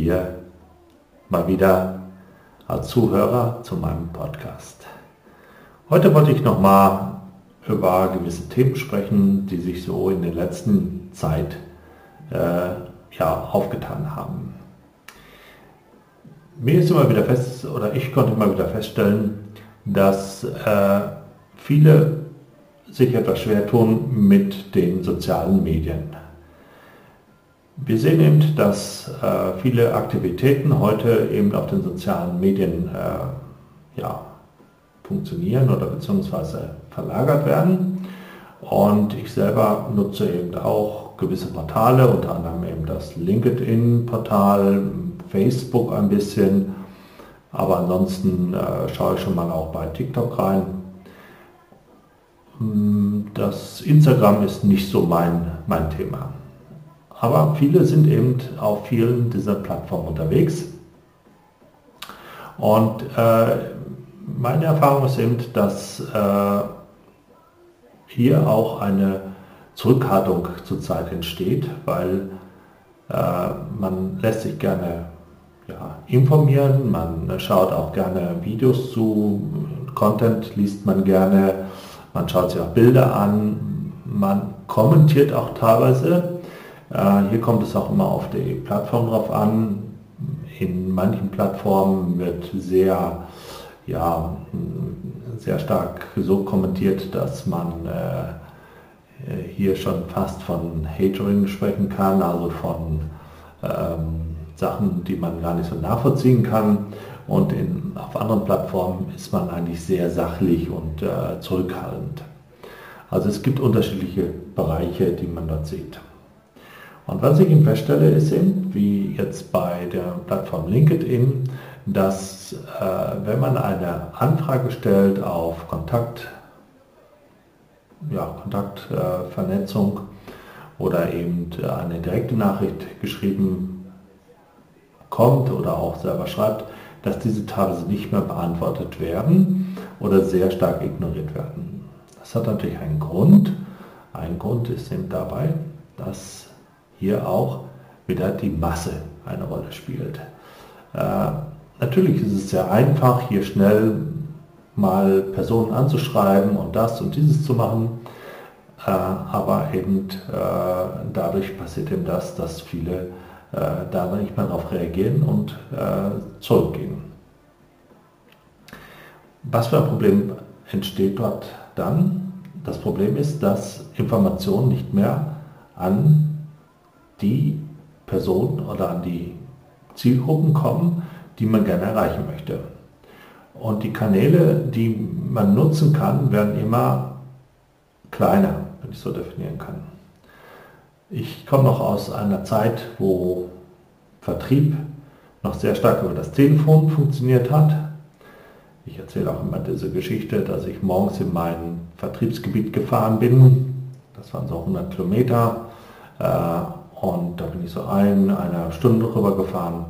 hier mal wieder als Zuhörer zu meinem Podcast. Heute wollte ich nochmal über gewisse Themen sprechen, die sich so in der letzten Zeit äh, ja, aufgetan haben. Mir ist immer wieder fest, oder ich konnte immer wieder feststellen, dass äh, viele sich etwas schwer tun mit den sozialen Medien. Wir sehen eben, dass äh, viele Aktivitäten heute eben auf den sozialen Medien äh, ja, funktionieren oder beziehungsweise verlagert werden. Und ich selber nutze eben auch gewisse Portale, unter anderem eben das LinkedIn-Portal, Facebook ein bisschen, aber ansonsten äh, schaue ich schon mal auch bei TikTok rein. Hm, das Instagram ist nicht so mein, mein Thema. Aber viele sind eben auf vielen dieser Plattformen unterwegs. Und äh, meine Erfahrung ist eben, dass äh, hier auch eine Zurückhaltung zurzeit entsteht, weil äh, man lässt sich gerne ja, informieren, man schaut auch gerne Videos zu, Content liest man gerne, man schaut sich auch Bilder an, man kommentiert auch teilweise. Äh, hier kommt es auch immer auf die Plattform drauf an. In manchen Plattformen wird sehr ja, sehr stark so kommentiert, dass man äh, hier schon fast von Hatering sprechen kann, also von ähm, Sachen, die man gar nicht so nachvollziehen kann. Und in, auf anderen Plattformen ist man eigentlich sehr sachlich und äh, zurückhaltend. Also es gibt unterschiedliche Bereiche, die man dort sieht. Und was ich eben feststelle, ist eben, wie jetzt bei der Plattform LinkedIn, dass äh, wenn man eine Anfrage stellt auf Kontakt, ja, Kontaktvernetzung äh, oder eben eine direkte Nachricht geschrieben kommt oder auch selber schreibt, dass diese teilweise nicht mehr beantwortet werden oder sehr stark ignoriert werden. Das hat natürlich einen Grund. Ein Grund ist eben dabei, dass hier auch wieder die Masse eine Rolle spielt. Äh, Natürlich ist es sehr einfach, hier schnell mal Personen anzuschreiben und das und dieses zu machen, äh, aber eben äh, dadurch passiert eben das, dass viele da nicht mehr darauf reagieren und zurückgehen. Was für ein Problem entsteht dort dann? Das Problem ist, dass Informationen nicht mehr an die Person oder an die Zielgruppen kommen, die man gerne erreichen möchte. Und die Kanäle, die man nutzen kann, werden immer kleiner, wenn ich so definieren kann. Ich komme noch aus einer Zeit, wo Vertrieb noch sehr stark über das Telefon funktioniert hat. Ich erzähle auch immer diese Geschichte, dass ich morgens in mein Vertriebsgebiet gefahren bin. Das waren so 100 Kilometer. Äh, und da bin ich so ein, eine Stunde rüber gefahren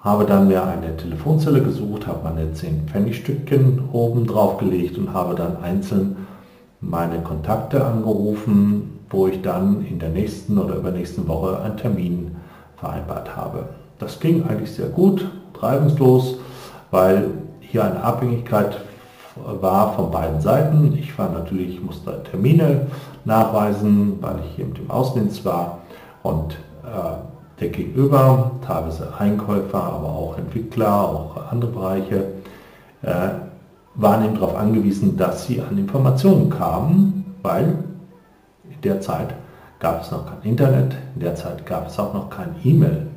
habe dann mir eine Telefonzelle gesucht, habe meine 10 Pfennigstückchen oben drauf gelegt und habe dann einzeln meine Kontakte angerufen, wo ich dann in der nächsten oder übernächsten Woche einen Termin vereinbart habe. Das ging eigentlich sehr gut, reibungslos, weil hier eine Abhängigkeit war von beiden Seiten. Ich war natürlich, musste Termine nachweisen, weil ich hier mit dem Außendienst war und äh, der Gegenüber, teilweise Einkäufer, aber auch Entwickler, auch andere Bereiche, äh, waren eben darauf angewiesen, dass sie an Informationen kamen, weil in der Zeit gab es noch kein Internet, in der Zeit gab es auch noch kein E-Mail.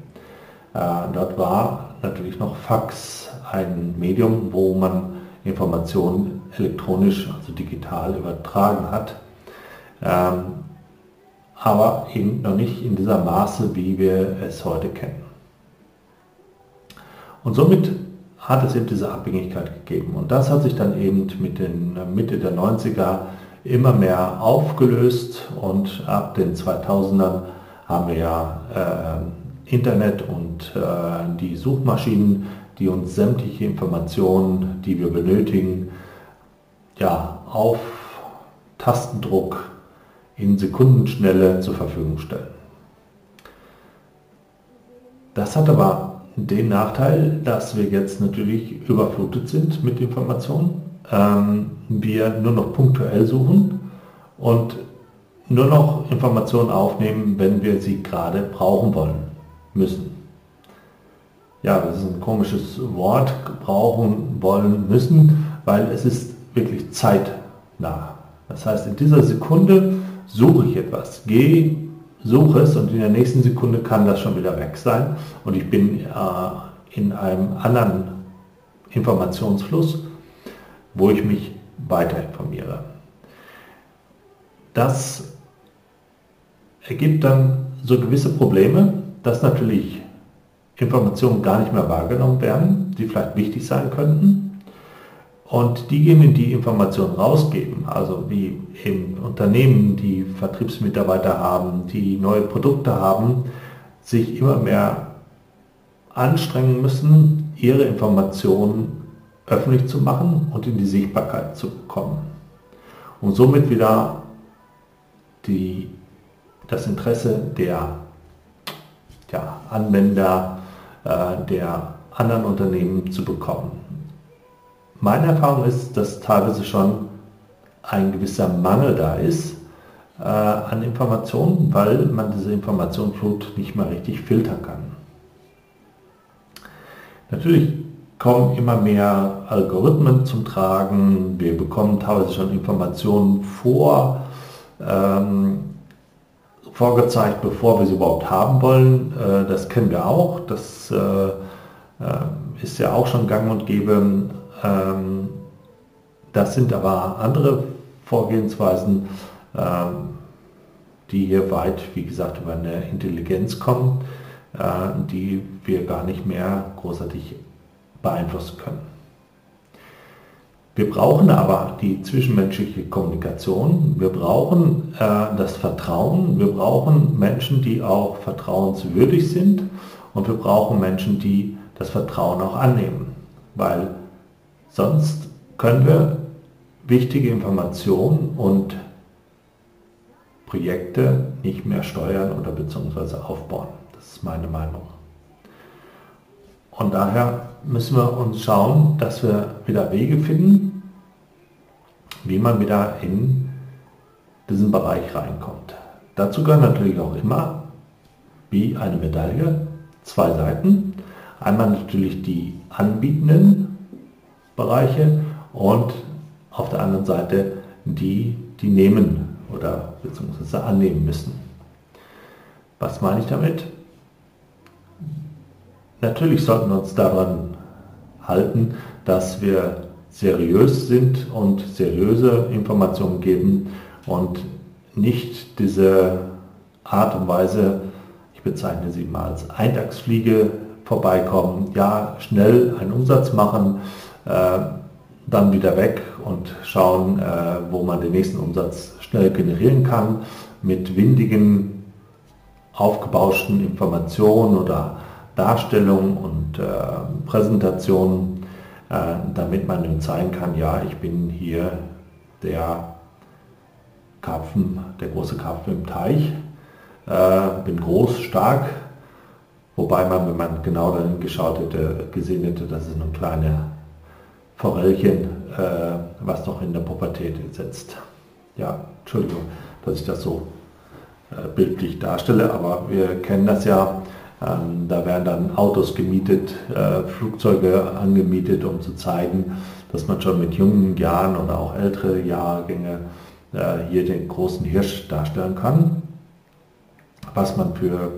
Äh, dort war natürlich noch Fax ein Medium, wo man Informationen elektronisch, also digital übertragen hat. Aber eben noch nicht in dieser Maße, wie wir es heute kennen. Und somit hat es eben diese Abhängigkeit gegeben. Und das hat sich dann eben mit den Mitte der 90er immer mehr aufgelöst und ab den 2000ern haben wir ja äh, Internet und äh, die Suchmaschinen, die uns sämtliche Informationen, die wir benötigen, ja, auf Tastendruck in Sekundenschnelle zur Verfügung stellen. Das hat aber den Nachteil, dass wir jetzt natürlich überflutet sind mit Informationen. Ähm, wir nur noch punktuell suchen und nur noch Informationen aufnehmen, wenn wir sie gerade brauchen wollen, müssen. Ja, das ist ein komisches Wort, brauchen wollen müssen, weil es ist wirklich zeitnah. Das heißt, in dieser Sekunde suche ich etwas, gehe, suche es und in der nächsten Sekunde kann das schon wieder weg sein und ich bin äh, in einem anderen Informationsfluss, wo ich mich weiter informiere. Das ergibt dann so gewisse Probleme, dass natürlich Informationen gar nicht mehr wahrgenommen werden, die vielleicht wichtig sein könnten. Und diejenigen, die Informationen rausgeben, also wie eben Unternehmen, die Vertriebsmitarbeiter haben, die neue Produkte haben, sich immer mehr anstrengen müssen, ihre Informationen öffentlich zu machen und in die Sichtbarkeit zu bekommen. Und somit wieder die das Interesse der ja, Anwender, äh, der anderen Unternehmen zu bekommen. Meine Erfahrung ist, dass teilweise schon ein gewisser Mangel da ist äh, an Informationen, weil man diese Informationsflut nicht mehr richtig filtern kann. Natürlich kommen immer mehr Algorithmen zum Tragen, wir bekommen teilweise schon Informationen vor, ähm, vorgezeigt, bevor wir sie überhaupt haben wollen. Äh, das kennen wir auch. Das äh, äh, ist ja auch schon gang und gäbe. Ähm, das sind aber andere Vorgehensweisen, ähm, die hier weit, wie gesagt, über eine Intelligenz kommen, die wir gar nicht mehr großartig beeinflussen können. Wir brauchen aber die zwischenmenschliche Kommunikation, wir brauchen äh, das Vertrauen, wir brauchen Menschen, die auch vertrauenswürdig sind. Und wir brauchen Menschen, die das Vertrauen auch annehmen, weil sonst können wir wichtige Informationen und Projekte nicht mehr steuern oder beziehungsweise aufbauen. Das ist meine Meinung. Und daher müssen wir uns schauen, dass wir wieder Wege finden, wie man wieder in diesen Bereich reinkommt. Dazu gehören natürlich auch immer, wie eine Medaille, zwei Seiten. Einmal natürlich die anbietenden Bereiche und auf der anderen Seite die, die nehmen oder beziehungsweise annehmen müssen. Was meine ich damit? Natürlich sollten wir uns daran halten, dass wir seriös sind und seriöse Informationen geben und nicht diese Art und Weise, ich bezeichne sie mal als Eintagsfliege, vorbeikommen, ja, schnell einen Umsatz machen, dann wieder weg und schauen, äh, wo man den nächsten Umsatz schnell generieren kann mit windigen, aufgebauschten Informationen oder Darstellung und äh, Präsentation, äh, damit man ihm zeigen kann, ja, ich bin hier der Karpfen, der große Karpfen im Teich, äh, bin groß, stark, wobei man, wenn man genau dahin geschaut hätte, gesehen hätte, dass es nur kleine Forellchen, äh, was noch in der Pubertät sitzt. Ja, Entschuldigung, dass ich das so äh, bildlich darstelle, aber wir kennen das ja, ähm, da werden dann Autos gemietet, äh, Flugzeuge angemietet, um zu zeigen, dass man schon mit jungen Jahren oder auch ältere Jahrgänge äh, hier den großen Hirsch darstellen kann, was man für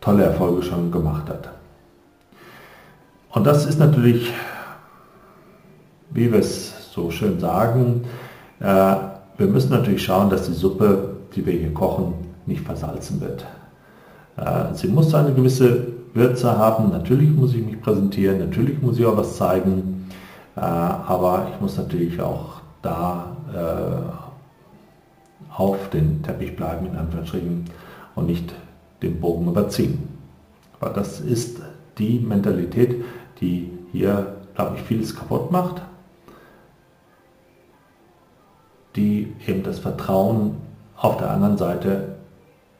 tolle Erfolge schon gemacht hat. Und das ist natürlich, wie wir es so schön sagen, äh, wir müssen natürlich schauen, dass die Suppe, die wir hier kochen, nicht versalzen wird. Äh, sie muss eine gewisse Würze haben. Natürlich muss ich mich präsentieren, natürlich muss ich auch was zeigen, äh, aber ich muss natürlich auch da auf den Teppich bleiben, in Anführungsstrichen, und nicht den Bogen überziehen. Weil das ist die Mentalität, die hier, glaube ich, vieles kaputt macht, die eben das Vertrauen auf der anderen Seite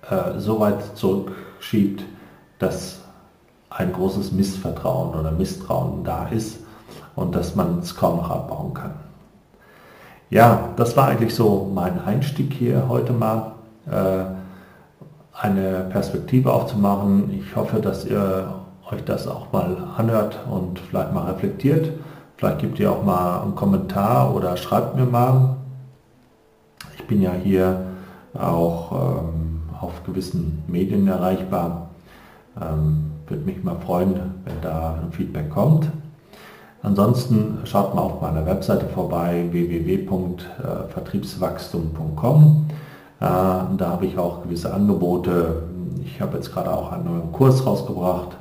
äh, so weit zurückschiebt, dass ein großes Missvertrauen oder Misstrauen da ist und dass man es kaum noch abbauen kann. Ja, das war eigentlich so mein Einstieg hier heute mal, äh, eine Perspektive aufzumachen. Ich hoffe, dass ihr euch das auch mal anhört und vielleicht mal reflektiert. Vielleicht gebt ihr auch mal einen Kommentar oder schreibt mir mal. Bin ja hier auch ähm, auf gewissen Medien erreichbar. Ähm, Würde mich mal freuen, wenn da ein Feedback kommt. Ansonsten schaut mal auf meiner Webseite vorbei www.vertriebswachstum.com. Äh, da habe ich auch gewisse Angebote. Ich habe jetzt gerade auch einen neuen Kurs rausgebracht.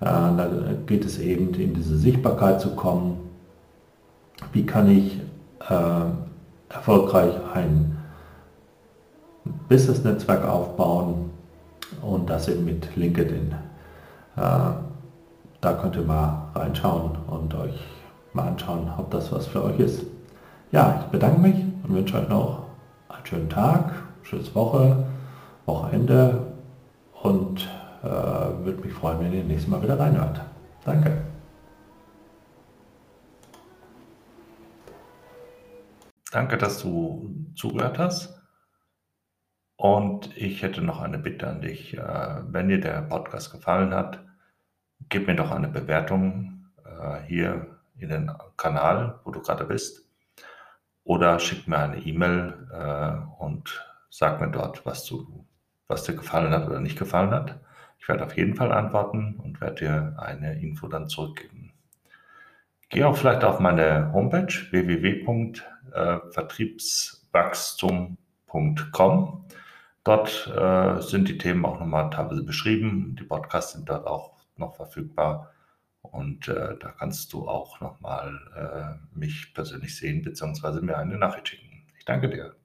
Äh, da geht es eben in diese Sichtbarkeit zu kommen. Wie kann ich äh, erfolgreich ein Business-Netzwerk aufbauen und das eben mit LinkedIn. Da könnt ihr mal reinschauen und euch mal anschauen, ob das was für euch ist. Ja, ich bedanke mich und wünsche euch noch einen schönen Tag, schönes Woche, Wochenende und äh, würde mich freuen, wenn ihr nächstes Mal wieder reinhört. Danke. Danke, dass du zugehört hast. Und ich hätte noch eine Bitte an dich. Äh, wenn dir der Podcast gefallen hat, gib mir doch eine Bewertung äh, hier in den Kanal, wo du gerade bist. Oder schick mir eine E-Mail äh, und sag mir dort, was, du, was dir gefallen hat oder nicht gefallen hat. Ich werde auf jeden Fall antworten und werde dir eine Info dann zurückgeben. Geh auch vielleicht auf meine Homepage www.vertriebswachstum.com. Dort äh, sind die Themen auch nochmal teilweise beschrieben. Die Podcasts sind dort auch noch verfügbar. Und äh, da kannst du auch nochmal äh, mich persönlich sehen, beziehungsweise mir eine Nachricht schicken. Ich danke dir.